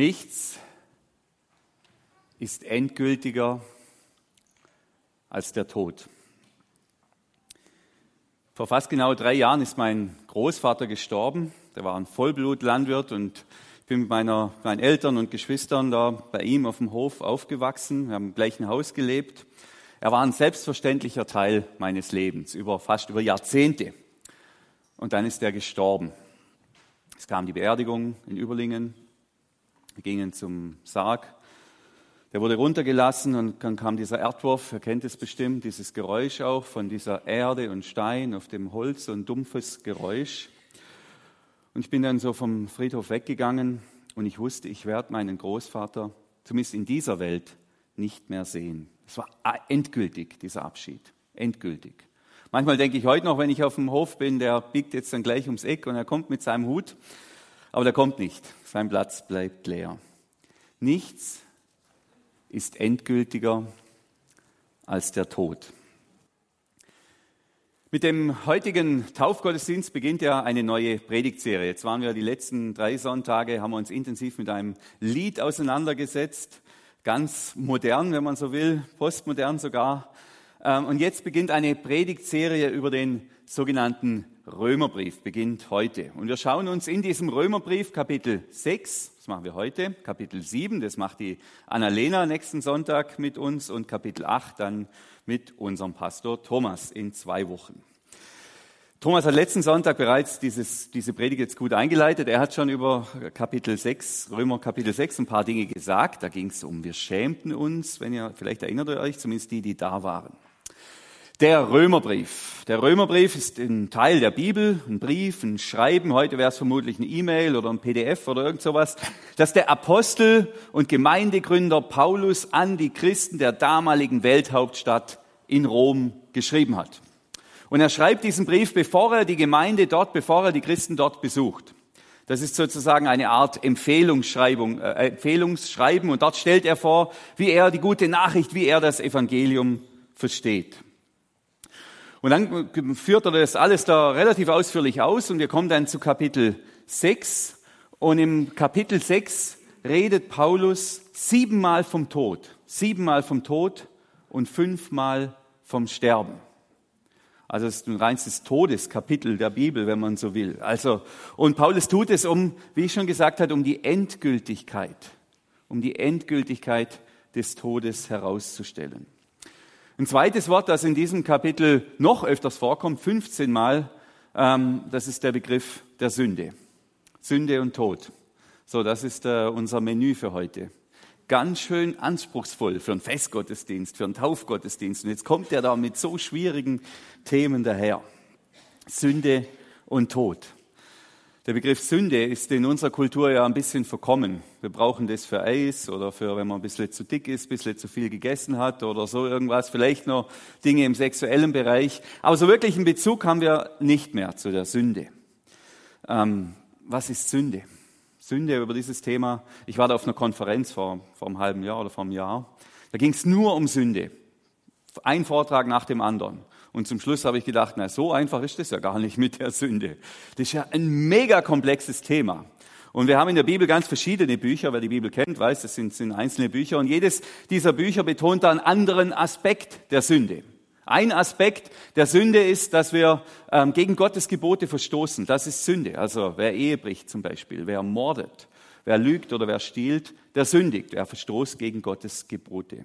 Nichts ist endgültiger als der Tod. Vor fast genau drei Jahren ist mein Großvater gestorben. Der war ein Vollblutlandwirt und ich bin mit meiner, meinen Eltern und Geschwistern da bei ihm auf dem Hof aufgewachsen. Wir haben im gleichen Haus gelebt. Er war ein selbstverständlicher Teil meines Lebens über fast über Jahrzehnte. Und dann ist er gestorben. Es kam die Beerdigung in Überlingen. Wir gingen zum Sarg. Der wurde runtergelassen und dann kam dieser Erdwurf, ihr kennt es bestimmt, dieses Geräusch auch von dieser Erde und Stein auf dem Holz, so ein dumpfes Geräusch. Und ich bin dann so vom Friedhof weggegangen und ich wusste, ich werde meinen Großvater, zumindest in dieser Welt, nicht mehr sehen. Es war endgültig, dieser Abschied. Endgültig. Manchmal denke ich heute noch, wenn ich auf dem Hof bin, der biegt jetzt dann gleich ums Eck und er kommt mit seinem Hut. Aber der kommt nicht. Sein Platz bleibt leer. Nichts ist endgültiger als der Tod. Mit dem heutigen Taufgottesdienst beginnt ja eine neue Predigtserie. Jetzt waren wir die letzten drei Sonntage, haben wir uns intensiv mit einem Lied auseinandergesetzt. Ganz modern, wenn man so will, postmodern sogar. Ähm, und jetzt beginnt eine Predigtserie über den sogenannten Römerbrief beginnt heute. Und wir schauen uns in diesem Römerbrief Kapitel 6, das machen wir heute, Kapitel 7, das macht die Annalena nächsten Sonntag mit uns und Kapitel 8 dann mit unserem Pastor Thomas in zwei Wochen. Thomas hat letzten Sonntag bereits dieses, diese Predigt jetzt gut eingeleitet. Er hat schon über Kapitel 6, Römer Kapitel 6 ein paar Dinge gesagt. Da ging es um, wir schämten uns, wenn ihr, vielleicht erinnert ihr euch, zumindest die, die da waren. Der Römerbrief. Der Römerbrief ist ein Teil der Bibel, ein Brief, ein Schreiben. Heute wäre es vermutlich ein E-Mail oder ein PDF oder irgend sowas, das der Apostel und Gemeindegründer Paulus an die Christen der damaligen Welthauptstadt in Rom geschrieben hat. Und er schreibt diesen Brief, bevor er die Gemeinde dort, bevor er die Christen dort besucht. Das ist sozusagen eine Art Empfehlungsschreibung, äh, Empfehlungsschreiben und dort stellt er vor, wie er die gute Nachricht, wie er das Evangelium versteht. Und dann führt er das alles da relativ ausführlich aus und wir kommen dann zu Kapitel 6. Und im Kapitel 6 redet Paulus siebenmal vom Tod. Siebenmal vom Tod und fünfmal vom Sterben. Also es ist ein reinstes Todeskapitel der Bibel, wenn man so will. Also, und Paulus tut es um, wie ich schon gesagt habe, um die Endgültigkeit, um die Endgültigkeit des Todes herauszustellen. Ein zweites Wort, das in diesem Kapitel noch öfters vorkommt, 15 Mal, ähm, das ist der Begriff der Sünde. Sünde und Tod. So, das ist äh, unser Menü für heute. Ganz schön anspruchsvoll für einen Festgottesdienst, für einen Taufgottesdienst. Und jetzt kommt er da mit so schwierigen Themen daher. Sünde und Tod. Der Begriff Sünde ist in unserer Kultur ja ein bisschen verkommen. Wir brauchen das für Eis oder für, wenn man ein bisschen zu dick ist, ein bisschen zu viel gegessen hat oder so irgendwas. Vielleicht noch Dinge im sexuellen Bereich. Aber so wirklich einen Bezug haben wir nicht mehr zu der Sünde. Ähm, was ist Sünde? Sünde über dieses Thema. Ich war da auf einer Konferenz vor, vor einem halben Jahr oder vor einem Jahr. Da ging es nur um Sünde. Ein Vortrag nach dem anderen. Und zum Schluss habe ich gedacht, na, so einfach ist das ja gar nicht mit der Sünde. Das ist ja ein mega komplexes Thema. Und wir haben in der Bibel ganz verschiedene Bücher. Wer die Bibel kennt, weiß, das sind, sind einzelne Bücher. Und jedes dieser Bücher betont einen anderen Aspekt der Sünde. Ein Aspekt der Sünde ist, dass wir ähm, gegen Gottes Gebote verstoßen. Das ist Sünde. Also wer Ehe bricht zum Beispiel, wer mordet, wer lügt oder wer stiehlt, der sündigt. Er verstoßt gegen Gottes Gebote.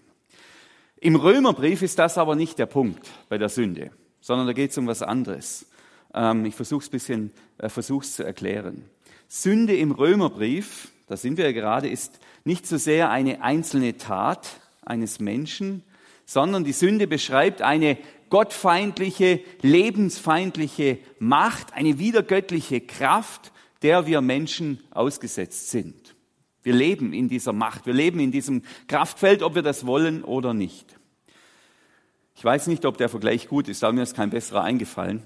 Im Römerbrief ist das aber nicht der Punkt bei der Sünde, sondern da geht es um was anderes. Ähm, ich versuche es bisschen äh, versuch's zu erklären. Sünde im Römerbrief, da sind wir ja gerade, ist nicht so sehr eine einzelne Tat eines Menschen, sondern die Sünde beschreibt eine gottfeindliche, lebensfeindliche Macht, eine wiedergöttliche Kraft, der wir Menschen ausgesetzt sind. Wir leben in dieser Macht, wir leben in diesem Kraftfeld, ob wir das wollen oder nicht. Ich weiß nicht, ob der Vergleich gut ist, aber mir ist kein besserer eingefallen.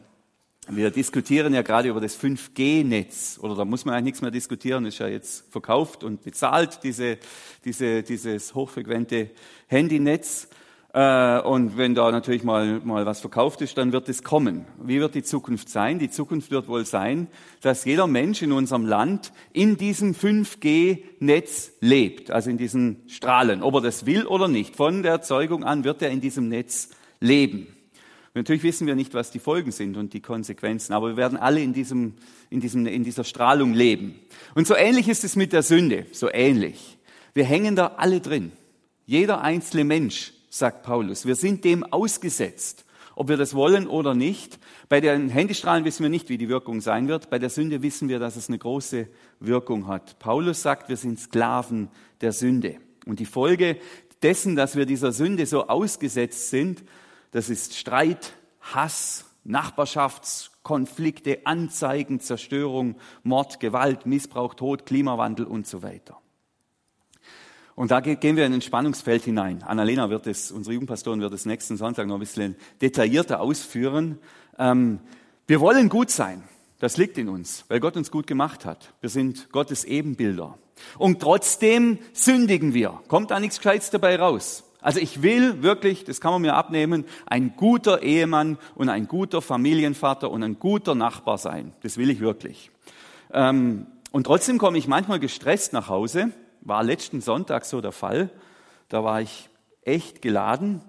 Wir diskutieren ja gerade über das 5G-Netz, oder da muss man eigentlich nichts mehr diskutieren, ist ja jetzt verkauft und bezahlt, diese, diese, dieses hochfrequente Handynetz. Äh, und wenn da natürlich mal, mal was verkauft ist, dann wird es kommen. Wie wird die Zukunft sein? Die Zukunft wird wohl sein, dass jeder Mensch in unserem Land in diesem 5G-Netz lebt, also in diesen Strahlen, ob er das will oder nicht. Von der Erzeugung an wird er in diesem Netz leben. Natürlich wissen wir nicht, was die Folgen sind und die Konsequenzen, aber wir werden alle in, diesem, in, diesem, in dieser Strahlung leben. Und so ähnlich ist es mit der Sünde, so ähnlich. Wir hängen da alle drin. Jeder einzelne Mensch sagt Paulus. Wir sind dem ausgesetzt, ob wir das wollen oder nicht. Bei den Handystrahlen wissen wir nicht, wie die Wirkung sein wird. Bei der Sünde wissen wir, dass es eine große Wirkung hat. Paulus sagt, wir sind Sklaven der Sünde. Und die Folge dessen, dass wir dieser Sünde so ausgesetzt sind, das ist Streit, Hass, Nachbarschaftskonflikte, Anzeigen, Zerstörung, Mord, Gewalt, Missbrauch, Tod, Klimawandel und so weiter. Und da gehen wir in ein Spannungsfeld hinein. Annalena wird es, unsere Jugendpastorin wird es nächsten Sonntag noch ein bisschen detaillierter ausführen. Ähm, wir wollen gut sein. Das liegt in uns, weil Gott uns gut gemacht hat. Wir sind Gottes Ebenbilder. Und trotzdem sündigen wir. Kommt da nichts Gescheites dabei raus. Also ich will wirklich, das kann man mir abnehmen, ein guter Ehemann und ein guter Familienvater und ein guter Nachbar sein. Das will ich wirklich. Ähm, und trotzdem komme ich manchmal gestresst nach Hause war letzten Sonntag so der Fall. Da war ich echt geladen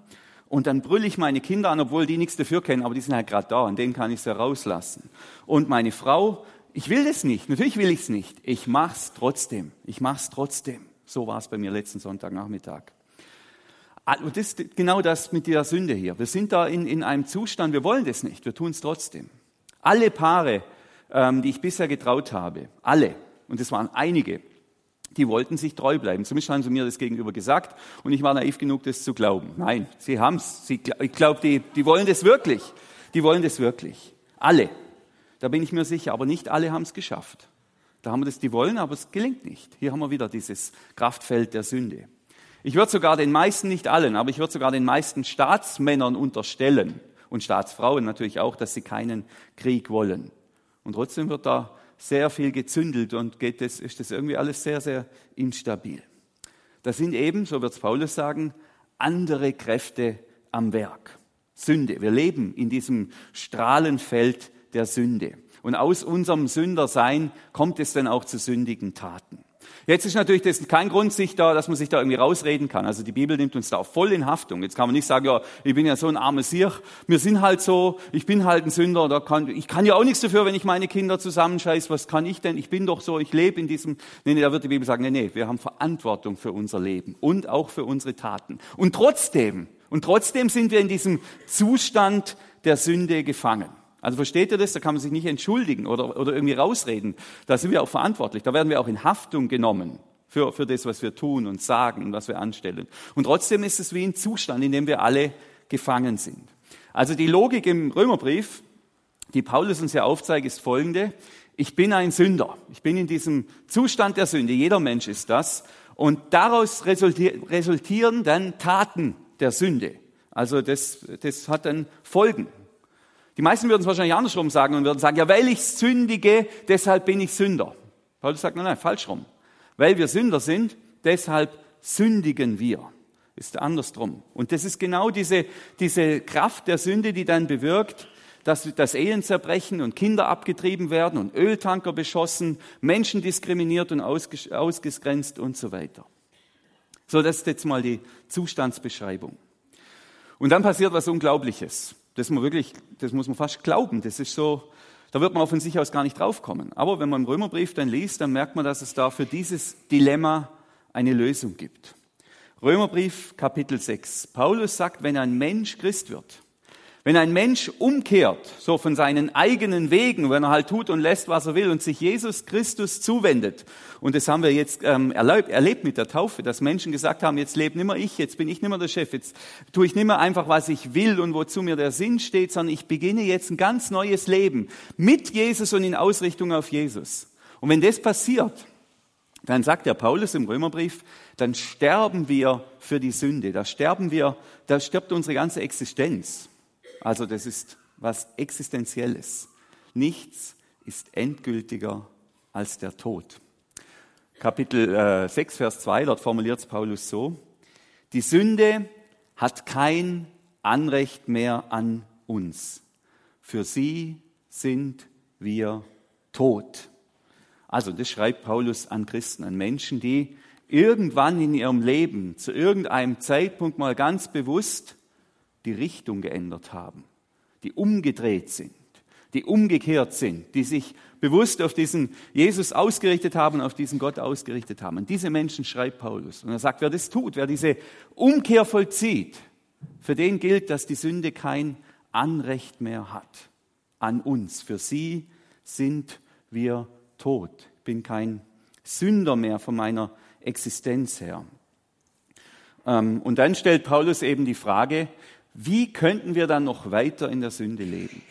und dann brülle ich meine Kinder an, obwohl die nichts dafür kennen, aber die sind halt gerade da und denen kann ich es ja rauslassen. Und meine Frau, ich will das nicht, natürlich will ich es nicht, ich mach's trotzdem, ich mach's trotzdem. So war es bei mir letzten Sonntagnachmittag. Ah, und das ist genau das mit der Sünde hier. Wir sind da in, in einem Zustand, wir wollen das nicht, wir tun es trotzdem. Alle Paare, ähm, die ich bisher getraut habe, alle, und es waren einige, die wollten sich treu bleiben. Zumindest haben sie mir das gegenüber gesagt und ich war naiv genug, das zu glauben. Nein, sie haben's. Sie, ich glaube, die, die wollen das wirklich. Die wollen das wirklich. Alle. Da bin ich mir sicher. Aber nicht alle haben es geschafft. Da haben wir das, die wollen, aber es gelingt nicht. Hier haben wir wieder dieses Kraftfeld der Sünde. Ich würde sogar den meisten, nicht allen, aber ich würde sogar den meisten Staatsmännern unterstellen und Staatsfrauen natürlich auch, dass sie keinen Krieg wollen. Und trotzdem wird da sehr viel gezündelt und geht das, ist das irgendwie alles sehr, sehr instabil. Da sind eben, so wird es Paulus sagen, andere Kräfte am Werk. Sünde. Wir leben in diesem Strahlenfeld der Sünde. Und aus unserem Sündersein kommt es dann auch zu sündigen Taten. Jetzt ist natürlich das kein Grund, sich da, dass man sich da irgendwie rausreden kann. Also die Bibel nimmt uns da auch voll in Haftung. Jetzt kann man nicht sagen, ja, ich bin ja so ein armes Siech, wir sind halt so, ich bin halt ein Sünder, da kann, ich kann ja auch nichts dafür, wenn ich meine Kinder zusammenscheiß, was kann ich denn? Ich bin doch so, ich lebe in diesem, nee, nee, da wird die Bibel sagen, nee, nee, wir haben Verantwortung für unser Leben und auch für unsere Taten. Und trotzdem, und trotzdem sind wir in diesem Zustand der Sünde gefangen. Also versteht ihr das? Da kann man sich nicht entschuldigen oder, oder irgendwie rausreden. Da sind wir auch verantwortlich. Da werden wir auch in Haftung genommen für, für das, was wir tun und sagen und was wir anstellen. Und trotzdem ist es wie ein Zustand, in dem wir alle gefangen sind. Also die Logik im Römerbrief, die Paulus uns ja aufzeigt, ist folgende. Ich bin ein Sünder. Ich bin in diesem Zustand der Sünde. Jeder Mensch ist das. Und daraus resultieren dann Taten der Sünde. Also das, das hat dann Folgen. Die meisten würden es wahrscheinlich andersrum sagen und würden sagen, ja, weil ich sündige, deshalb bin ich Sünder. Paulus sagt, nein, nein, falsch rum. Weil wir Sünder sind, deshalb sündigen wir. Ist andersrum. Und das ist genau diese, diese Kraft der Sünde, die dann bewirkt, dass, dass Ehen zerbrechen und Kinder abgetrieben werden und Öltanker beschossen, Menschen diskriminiert und ausgegrenzt und so weiter. So, das ist jetzt mal die Zustandsbeschreibung. Und dann passiert was Unglaubliches das, man wirklich, das muss man fast glauben. Das ist so, da wird man von sich aus gar nicht draufkommen. Aber wenn man im Römerbrief dann liest, dann merkt man, dass es da für dieses Dilemma eine Lösung gibt. Römerbrief Kapitel 6. Paulus sagt, wenn ein Mensch Christ wird, wenn ein Mensch umkehrt, so von seinen eigenen Wegen, wenn er halt tut und lässt, was er will und sich Jesus Christus zuwendet, und das haben wir jetzt ähm, erlebt, erlebt mit der Taufe, dass Menschen gesagt haben, jetzt lebe nimmer ich, jetzt bin ich nimmer der Chef, jetzt tue ich nimmer einfach, was ich will und wozu mir der Sinn steht, sondern ich beginne jetzt ein ganz neues Leben mit Jesus und in Ausrichtung auf Jesus. Und wenn das passiert, dann sagt der Paulus im Römerbrief, dann sterben wir für die Sünde, da sterben wir, da stirbt unsere ganze Existenz. Also das ist was Existenzielles. Nichts ist endgültiger als der Tod. Kapitel äh, 6, Vers 2, dort formuliert es Paulus so, die Sünde hat kein Anrecht mehr an uns. Für sie sind wir tot. Also das schreibt Paulus an Christen, an Menschen, die irgendwann in ihrem Leben zu irgendeinem Zeitpunkt mal ganz bewusst die Richtung geändert haben, die umgedreht sind, die umgekehrt sind, die sich bewusst auf diesen Jesus ausgerichtet haben, auf diesen Gott ausgerichtet haben. Und diese Menschen schreibt Paulus. Und er sagt, wer das tut, wer diese Umkehr vollzieht, für den gilt, dass die Sünde kein Anrecht mehr hat an uns. Für sie sind wir tot. Ich bin kein Sünder mehr von meiner Existenz her. Ähm, und dann stellt Paulus eben die Frage, wie könnten wir dann noch weiter in der Sünde leben?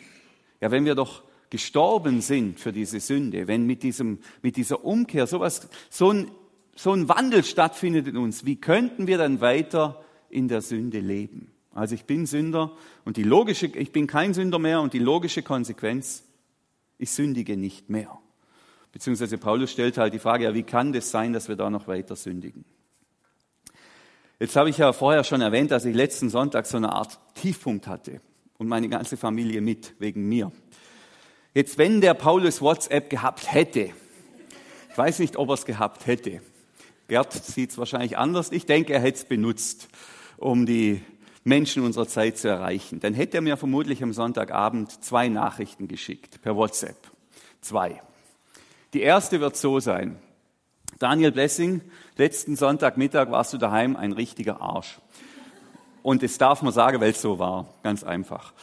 Ja, wenn wir doch gestorben sind für diese Sünde, wenn mit, diesem, mit dieser Umkehr sowas, so ein, so ein Wandel stattfindet in uns, wie könnten wir dann weiter in der Sünde leben? Also ich bin Sünder und die logische, ich bin kein Sünder mehr und die logische Konsequenz, ich sündige nicht mehr. Beziehungsweise Paulus stellt halt die Frage, ja, wie kann das sein, dass wir da noch weiter sündigen? Jetzt habe ich ja vorher schon erwähnt, dass ich letzten Sonntag so eine Art Tiefpunkt hatte und meine ganze Familie mit, wegen mir. Jetzt, wenn der Paulus WhatsApp gehabt hätte, ich weiß nicht, ob er es gehabt hätte. Gerd sieht es wahrscheinlich anders. Ich denke, er hätte es benutzt, um die Menschen unserer Zeit zu erreichen. Dann hätte er mir vermutlich am Sonntagabend zwei Nachrichten geschickt per WhatsApp. Zwei. Die erste wird so sein. Daniel Blessing, letzten Sonntagmittag warst du daheim ein richtiger Arsch. Und das darf man sagen, weil es so war. Ganz einfach.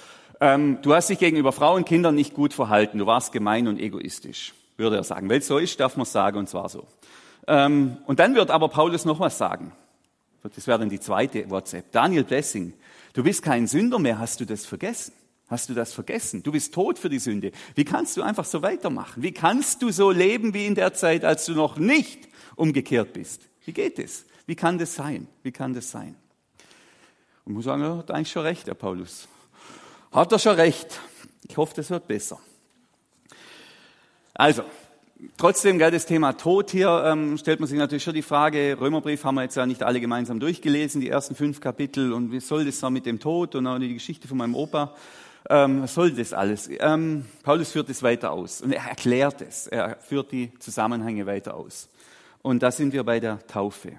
Ähm, du hast dich gegenüber Frauen und Kindern nicht gut verhalten. Du warst gemein und egoistisch, würde er sagen. Weil es so ist, darf man sagen, und zwar so. Ähm, und dann wird aber Paulus noch was sagen. Das wäre dann die zweite WhatsApp. Daniel Blessing, du bist kein Sünder mehr, hast du das vergessen? Hast du das vergessen? Du bist tot für die Sünde. Wie kannst du einfach so weitermachen? Wie kannst du so leben wie in der Zeit, als du noch nicht umgekehrt bist? Wie geht es? Wie kann das sein? Wie kann das sein? Und muss sagen, er hat eigentlich schon recht, der Paulus. Hat er schon recht. Ich hoffe, das wird besser. Also, Trotzdem, gell, das Thema Tod hier, ähm, stellt man sich natürlich schon die Frage, Römerbrief haben wir jetzt ja nicht alle gemeinsam durchgelesen, die ersten fünf Kapitel, und wie soll das so mit dem Tod und auch die Geschichte von meinem Opa, ähm, was soll das alles? Ähm, Paulus führt es weiter aus und er erklärt es, er führt die Zusammenhänge weiter aus. Und da sind wir bei der Taufe.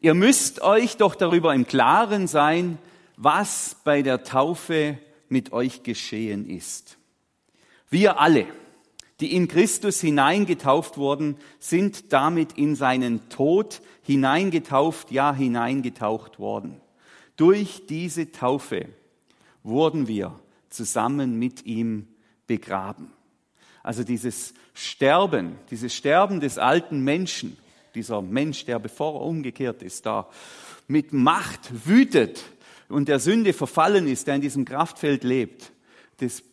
Ihr müsst euch doch darüber im Klaren sein, was bei der Taufe mit euch geschehen ist. Wir alle, die in Christus hineingetauft wurden, sind damit in seinen Tod hineingetauft, ja hineingetaucht worden. Durch diese Taufe wurden wir zusammen mit ihm begraben. Also dieses Sterben, dieses Sterben des alten Menschen, dieser Mensch, der bevor er umgekehrt ist, da mit Macht wütet und der Sünde verfallen ist, der in diesem Kraftfeld lebt, das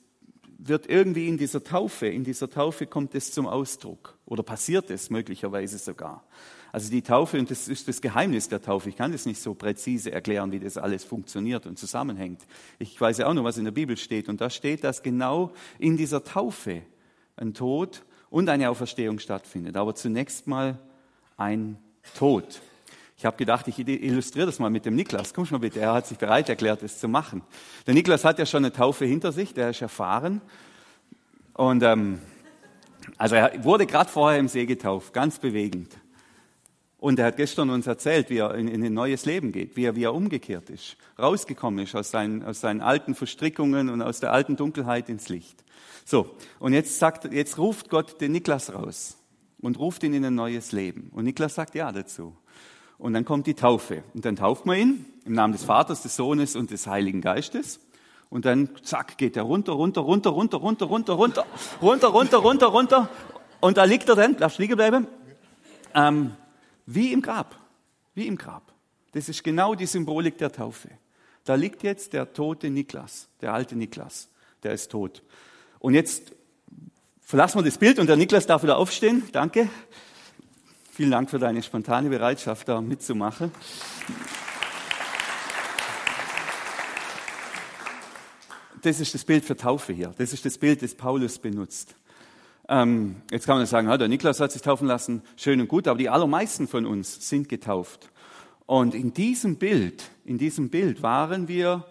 wird irgendwie in dieser Taufe, in dieser Taufe kommt es zum Ausdruck oder passiert es möglicherweise sogar. Also die Taufe, und das ist das Geheimnis der Taufe, ich kann das nicht so präzise erklären, wie das alles funktioniert und zusammenhängt. Ich weiß ja auch noch, was in der Bibel steht. Und da steht, dass genau in dieser Taufe ein Tod und eine Auferstehung stattfindet. Aber zunächst mal ein Tod. Ich habe gedacht, ich illustriere das mal mit dem Niklas. Komm schon mal bitte, er hat sich bereit erklärt, das zu machen. Der Niklas hat ja schon eine Taufe hinter sich, der ist erfahren. Und ähm, also er wurde gerade vorher im See getauft, ganz bewegend. Und er hat gestern uns erzählt, wie er in, in ein neues Leben geht, wie er, wie er umgekehrt ist, rausgekommen ist aus seinen, aus seinen alten Verstrickungen und aus der alten Dunkelheit ins Licht. So, und jetzt sagt, jetzt ruft Gott den Niklas raus und ruft ihn in ein neues Leben. Und Niklas sagt ja dazu. Und dann kommt die Taufe. Und dann tauft man ihn im Namen des Vaters, des Sohnes und des Heiligen Geistes. Und dann, zack, geht er runter, runter, runter, runter, runter, runter, runter, runter, runter, runter, runter. Und da liegt er dann, darfst liegen bleiben, ähm, wie im Grab. Wie im Grab. Das ist genau die Symbolik der Taufe. Da liegt jetzt der tote Niklas, der alte Niklas. Der ist tot. Und jetzt verlassen wir das Bild und der Niklas darf wieder aufstehen. Danke. Vielen Dank für deine spontane Bereitschaft, da mitzumachen. Das ist das Bild für Taufe hier. Das ist das Bild, das Paulus benutzt. Ähm, jetzt kann man sagen, der Niklas hat sich taufen lassen, schön und gut, aber die allermeisten von uns sind getauft. Und in diesem Bild in diesem Bild waren wir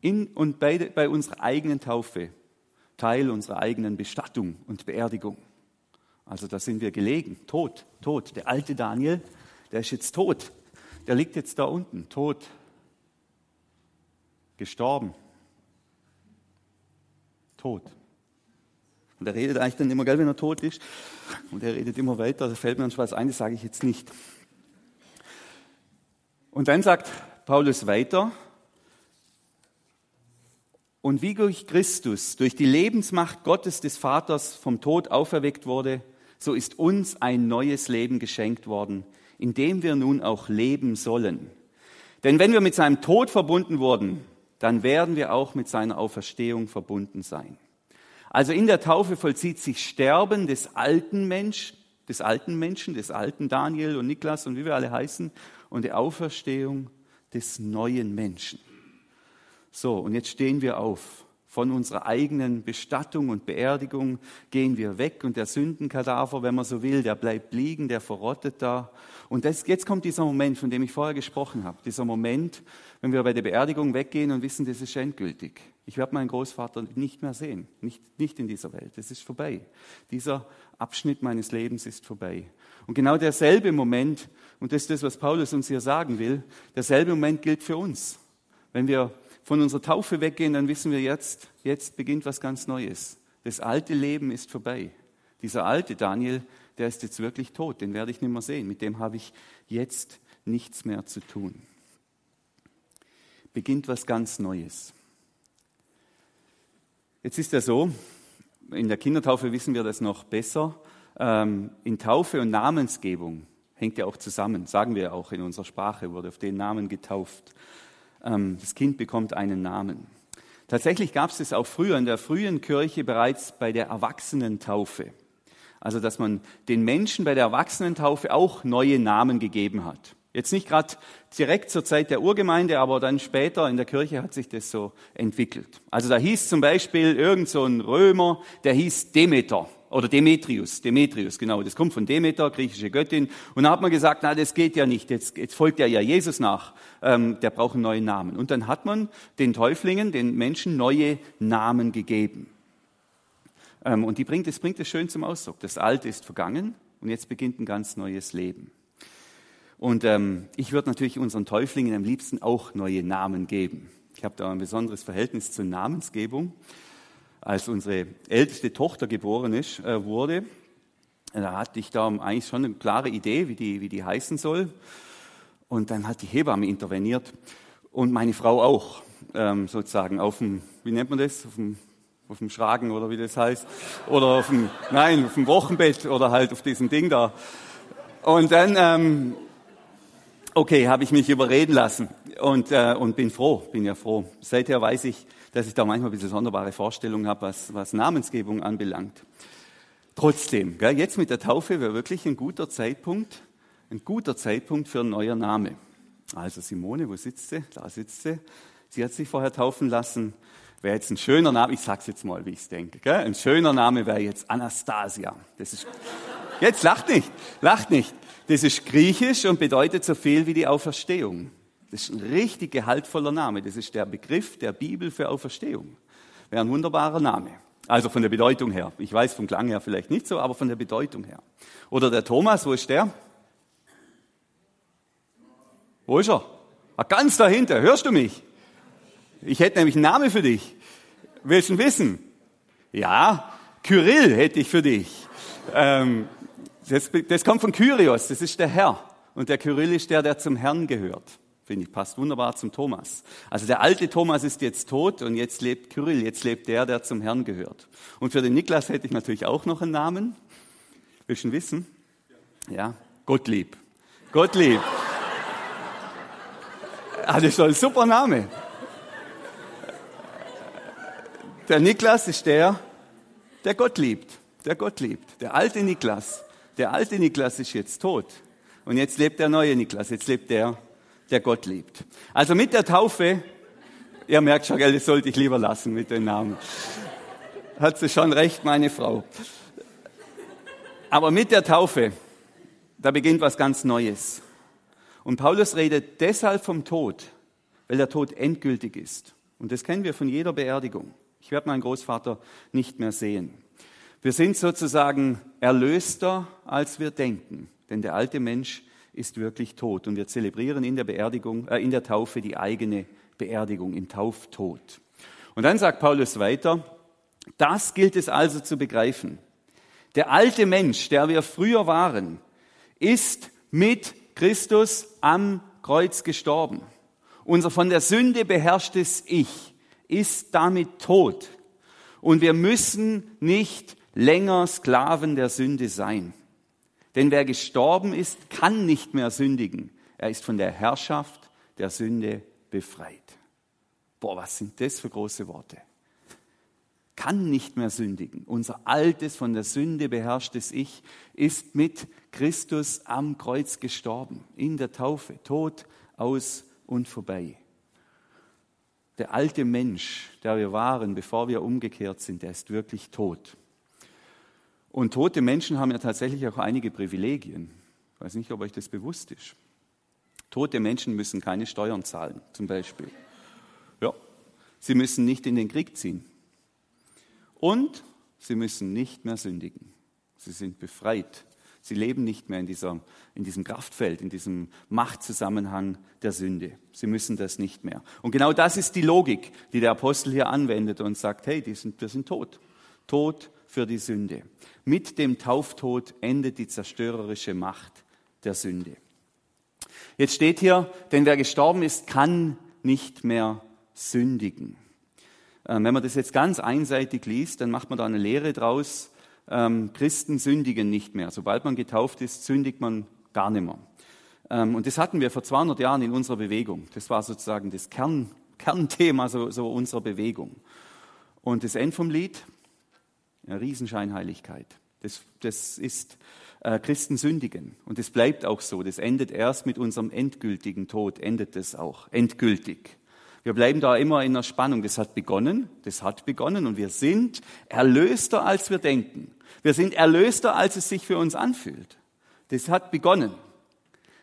in und bei, bei unserer eigenen Taufe Teil unserer eigenen Bestattung und Beerdigung. Also da sind wir gelegen, tot, tot. Der alte Daniel, der ist jetzt tot. Der liegt jetzt da unten, tot, gestorben, tot. Und er redet eigentlich dann immer, gell, wenn er tot ist. Und er redet immer weiter, da fällt mir schon was ein, das sage ich jetzt nicht. Und dann sagt Paulus weiter, und wie durch Christus, durch die Lebensmacht Gottes des Vaters vom Tod auferweckt wurde, so ist uns ein neues Leben geschenkt worden, in dem wir nun auch leben sollen. Denn wenn wir mit seinem Tod verbunden wurden, dann werden wir auch mit seiner Auferstehung verbunden sein. Also in der Taufe vollzieht sich Sterben des alten Mensch, des alten Menschen, des alten Daniel und Niklas und wie wir alle heißen, und die Auferstehung des neuen Menschen. So, und jetzt stehen wir auf. Von unserer eigenen Bestattung und Beerdigung gehen wir weg und der Sündenkadaver, wenn man so will, der bleibt liegen, der verrottet da. Und das, jetzt kommt dieser Moment, von dem ich vorher gesprochen habe. Dieser Moment, wenn wir bei der Beerdigung weggehen und wissen, das ist endgültig. Ich werde meinen Großvater nicht mehr sehen, nicht, nicht in dieser Welt. Das ist vorbei. Dieser Abschnitt meines Lebens ist vorbei. Und genau derselbe Moment, und das ist das, was Paulus uns hier sagen will, derselbe Moment gilt für uns. Wenn wir von unserer Taufe weggehen, dann wissen wir jetzt, jetzt beginnt was ganz Neues. Das alte Leben ist vorbei. Dieser alte Daniel, der ist jetzt wirklich tot, den werde ich nicht mehr sehen. Mit dem habe ich jetzt nichts mehr zu tun. Beginnt was ganz Neues. Jetzt ist ja so, in der Kindertaufe wissen wir das noch besser. Ähm, in Taufe und Namensgebung hängt ja auch zusammen, sagen wir auch in unserer Sprache, wurde auf den Namen getauft. Ähm, das Kind bekommt einen Namen. Tatsächlich gab es das auch früher in der frühen Kirche bereits bei der Erwachsenentaufe. Also, dass man den Menschen bei der Erwachsenentaufe auch neue Namen gegeben hat. Jetzt nicht gerade direkt zur Zeit der Urgemeinde, aber dann später in der Kirche hat sich das so entwickelt. Also da hieß zum Beispiel irgend so ein Römer, der hieß Demeter oder Demetrius, Demetrius, genau, das kommt von Demeter, griechische Göttin. Und da hat man gesagt, na, das geht ja nicht, jetzt, jetzt folgt er ja Jesus nach, ähm, der braucht einen neuen Namen. Und dann hat man den Täuflingen, den Menschen neue Namen gegeben. Ähm, und die bringt, das bringt es schön zum Ausdruck. Das Alte ist vergangen und jetzt beginnt ein ganz neues Leben. Und ähm, ich würde natürlich unseren Täuflingen am liebsten auch neue Namen geben. Ich habe da ein besonderes Verhältnis zur Namensgebung als unsere älteste Tochter geboren ist, äh, wurde, da hatte ich da eigentlich schon eine klare Idee, wie die, wie die heißen soll. Und dann hat die Hebamme interveniert und meine Frau auch, ähm, sozusagen auf dem, wie nennt man das, auf dem, auf dem Schragen oder wie das heißt, oder auf dem, nein, auf dem Wochenbett oder halt auf diesem Ding da. Und dann, ähm, okay, habe ich mich überreden lassen und, äh, und bin froh, bin ja froh. Seither weiß ich, dass ich da manchmal ein bisschen sonderbare Vorstellungen habe, was, was Namensgebung anbelangt. Trotzdem, gell, jetzt mit der Taufe wäre wirklich ein guter Zeitpunkt, ein guter Zeitpunkt für ein neuer Name. Also Simone, wo sitzt sie? Da sitzt sie. Sie hat sich vorher taufen lassen. Wäre jetzt ein schöner Name, ich sag's jetzt mal, wie ich denke. Gell? Ein schöner Name wäre jetzt Anastasia. Das ist, jetzt lacht nicht, lacht nicht. Das ist griechisch und bedeutet so viel wie die Auferstehung. Das ist ein richtig gehaltvoller Name. Das ist der Begriff der Bibel für Auferstehung. Wäre ein wunderbarer Name. Also von der Bedeutung her. Ich weiß vom Klang her vielleicht nicht so, aber von der Bedeutung her. Oder der Thomas, wo ist der? Wo ist er? Ah, ganz dahinter. Hörst du mich? Ich hätte nämlich einen Namen für dich. Willst du ihn wissen? Ja, Kyrill hätte ich für dich. Ähm, das, das kommt von Kyrios, das ist der Herr. Und der Kyrill ist der, der zum Herrn gehört. Finde ich, passt wunderbar zum Thomas. Also der alte Thomas ist jetzt tot und jetzt lebt Kyrill, jetzt lebt der, der zum Herrn gehört. Und für den Niklas hätte ich natürlich auch noch einen Namen. Willst du wissen? Ja, Gottlieb. Gottlieb. Ah, das ist ein super Name. Der Niklas ist der, der Gott liebt. Der Gott liebt. Der alte Niklas. Der alte Niklas ist jetzt tot. Und jetzt lebt der neue Niklas. Jetzt lebt der, der Gott liebt. Also mit der Taufe, ihr merkt schon, das sollte ich lieber lassen mit den Namen. Hat sie schon recht, meine Frau. Aber mit der Taufe, da beginnt was ganz Neues. Und Paulus redet deshalb vom Tod, weil der Tod endgültig ist. Und das kennen wir von jeder Beerdigung. Ich werde meinen Großvater nicht mehr sehen. Wir sind sozusagen erlöster, als wir denken, denn der alte Mensch ist wirklich tot und wir zelebrieren in der Beerdigung, äh, in der Taufe die eigene Beerdigung im Tauftod. Und dann sagt Paulus weiter, das gilt es also zu begreifen. Der alte Mensch, der wir früher waren, ist mit Christus am Kreuz gestorben. Unser von der Sünde beherrschtes Ich ist damit tot. Und wir müssen nicht länger Sklaven der Sünde sein. Denn wer gestorben ist, kann nicht mehr sündigen. Er ist von der Herrschaft der Sünde befreit. Boah, was sind das für große Worte? Kann nicht mehr sündigen. Unser altes, von der Sünde beherrschtes Ich ist mit Christus am Kreuz gestorben, in der Taufe, tot, aus und vorbei. Der alte Mensch, der wir waren, bevor wir umgekehrt sind, der ist wirklich tot. Und tote Menschen haben ja tatsächlich auch einige Privilegien. Ich weiß nicht, ob euch das bewusst ist. Tote Menschen müssen keine Steuern zahlen, zum Beispiel. Ja, sie müssen nicht in den Krieg ziehen. Und sie müssen nicht mehr sündigen. Sie sind befreit. Sie leben nicht mehr in, dieser, in diesem Kraftfeld, in diesem Machtzusammenhang der Sünde. Sie müssen das nicht mehr. Und genau das ist die Logik, die der Apostel hier anwendet und sagt, hey, die sind, wir sind tot. Tot für die Sünde. Mit dem Tauftod endet die zerstörerische Macht der Sünde. Jetzt steht hier, denn wer gestorben ist, kann nicht mehr sündigen. Ähm, wenn man das jetzt ganz einseitig liest, dann macht man da eine Lehre draus, ähm, Christen sündigen nicht mehr. Sobald man getauft ist, sündigt man gar nicht mehr. Ähm, und das hatten wir vor 200 Jahren in unserer Bewegung. Das war sozusagen das Kern, Kernthema so, so unserer Bewegung. Und das End vom Lied, eine Riesenscheinheiligkeit. Das, das ist äh, Christen sündigen. Und es bleibt auch so. Das endet erst mit unserem endgültigen Tod, endet es auch. Endgültig. Wir bleiben da immer in der Spannung. Das hat begonnen, das hat begonnen und wir sind erlöster, als wir denken. Wir sind erlöster, als es sich für uns anfühlt. Das hat begonnen.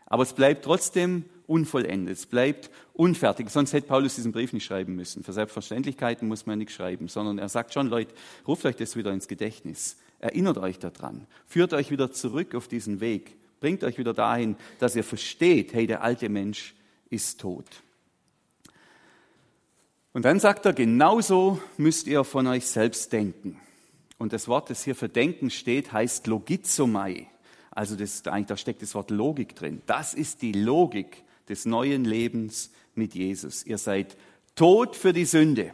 Aber es bleibt trotzdem unvollendet, es bleibt unfertig. Sonst hätte Paulus diesen Brief nicht schreiben müssen. Für Selbstverständlichkeiten muss man nicht schreiben, sondern er sagt schon, Leute, ruft euch das wieder ins Gedächtnis. Erinnert euch daran. Führt euch wieder zurück auf diesen Weg. Bringt euch wieder dahin, dass ihr versteht, hey, der alte Mensch ist tot. Und dann sagt er, genauso müsst ihr von euch selbst denken. Und das Wort, das hier für denken steht, heißt logizomai. Also das, da steckt das Wort Logik drin. Das ist die Logik des neuen Lebens mit Jesus. Ihr seid tot für die Sünde.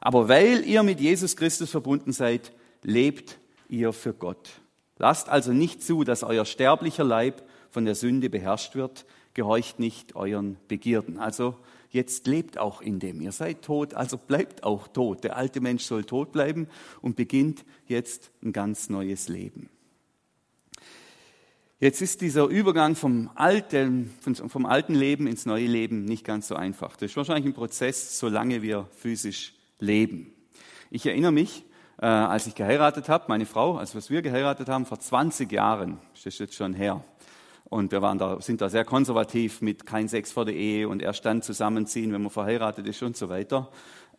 Aber weil ihr mit Jesus Christus verbunden seid, lebt ihr für Gott. Lasst also nicht zu, dass euer sterblicher Leib von der Sünde beherrscht wird. Gehorcht nicht euren Begierden. Also jetzt lebt auch in dem. Ihr seid tot, also bleibt auch tot. Der alte Mensch soll tot bleiben und beginnt jetzt ein ganz neues Leben. Jetzt ist dieser Übergang vom alten, vom alten Leben ins neue Leben nicht ganz so einfach. Das ist wahrscheinlich ein Prozess, solange wir physisch leben. Ich erinnere mich, äh, als ich geheiratet habe, meine Frau, als wir geheiratet haben, vor 20 Jahren, das ist jetzt schon her. Und wir waren da, sind da sehr konservativ mit kein Sex vor der Ehe und erst dann zusammenziehen, wenn man verheiratet ist und so weiter.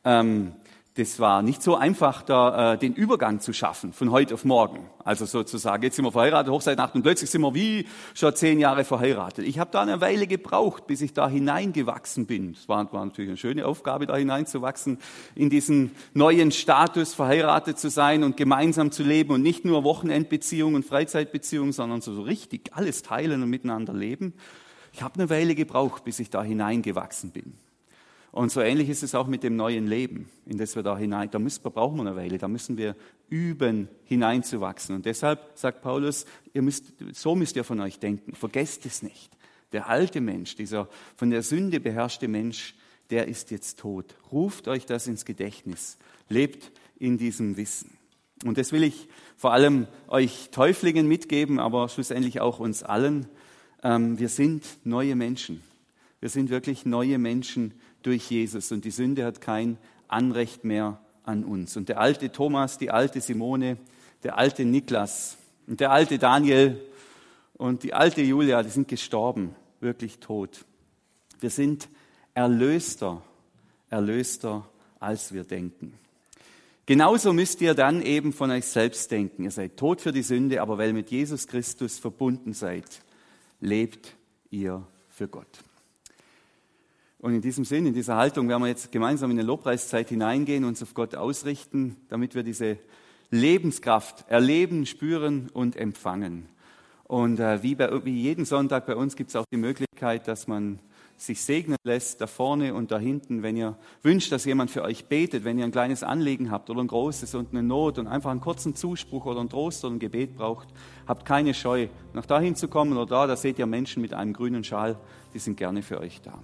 Ähm, das war nicht so einfach, da äh, den Übergang zu schaffen von heute auf morgen. Also sozusagen, jetzt sind wir verheiratet, Hochzeitnacht und plötzlich sind wir wie schon zehn Jahre verheiratet. Ich habe da eine Weile gebraucht, bis ich da hineingewachsen bin. Es war, war natürlich eine schöne Aufgabe, da hineinzuwachsen, in diesen neuen Status, verheiratet zu sein und gemeinsam zu leben und nicht nur Wochenendbeziehungen und Freizeitbeziehungen, sondern so, so richtig alles teilen und miteinander leben. Ich habe eine Weile gebraucht, bis ich da hineingewachsen bin. Und so ähnlich ist es auch mit dem neuen Leben, in das wir da hinein, da müssen, brauchen wir eine Weile, da müssen wir üben, hineinzuwachsen. Und deshalb sagt Paulus, ihr müsst, so müsst ihr von euch denken, vergesst es nicht. Der alte Mensch, dieser von der Sünde beherrschte Mensch, der ist jetzt tot. Ruft euch das ins Gedächtnis. Lebt in diesem Wissen. Und das will ich vor allem euch Täuflingen mitgeben, aber schlussendlich auch uns allen. Ähm, wir sind neue Menschen. Wir sind wirklich neue Menschen durch Jesus und die Sünde hat kein Anrecht mehr an uns. Und der alte Thomas, die alte Simone, der alte Niklas und der alte Daniel und die alte Julia, die sind gestorben, wirklich tot. Wir sind erlöster, erlöster, als wir denken. Genauso müsst ihr dann eben von euch selbst denken. Ihr seid tot für die Sünde, aber weil ihr mit Jesus Christus verbunden seid, lebt ihr für Gott. Und in diesem Sinn, in dieser Haltung werden wir jetzt gemeinsam in eine Lobpreiszeit hineingehen, uns auf Gott ausrichten, damit wir diese Lebenskraft erleben, spüren und empfangen. Und äh, wie, bei, wie jeden Sonntag bei uns gibt es auch die Möglichkeit, dass man sich segnen lässt, da vorne und da hinten, wenn ihr wünscht, dass jemand für euch betet, wenn ihr ein kleines Anliegen habt oder ein großes und eine Not und einfach einen kurzen Zuspruch oder einen Trost oder ein Gebet braucht, habt keine Scheu, nach dahin zu kommen oder da, da seht ihr Menschen mit einem grünen Schal, die sind gerne für euch da.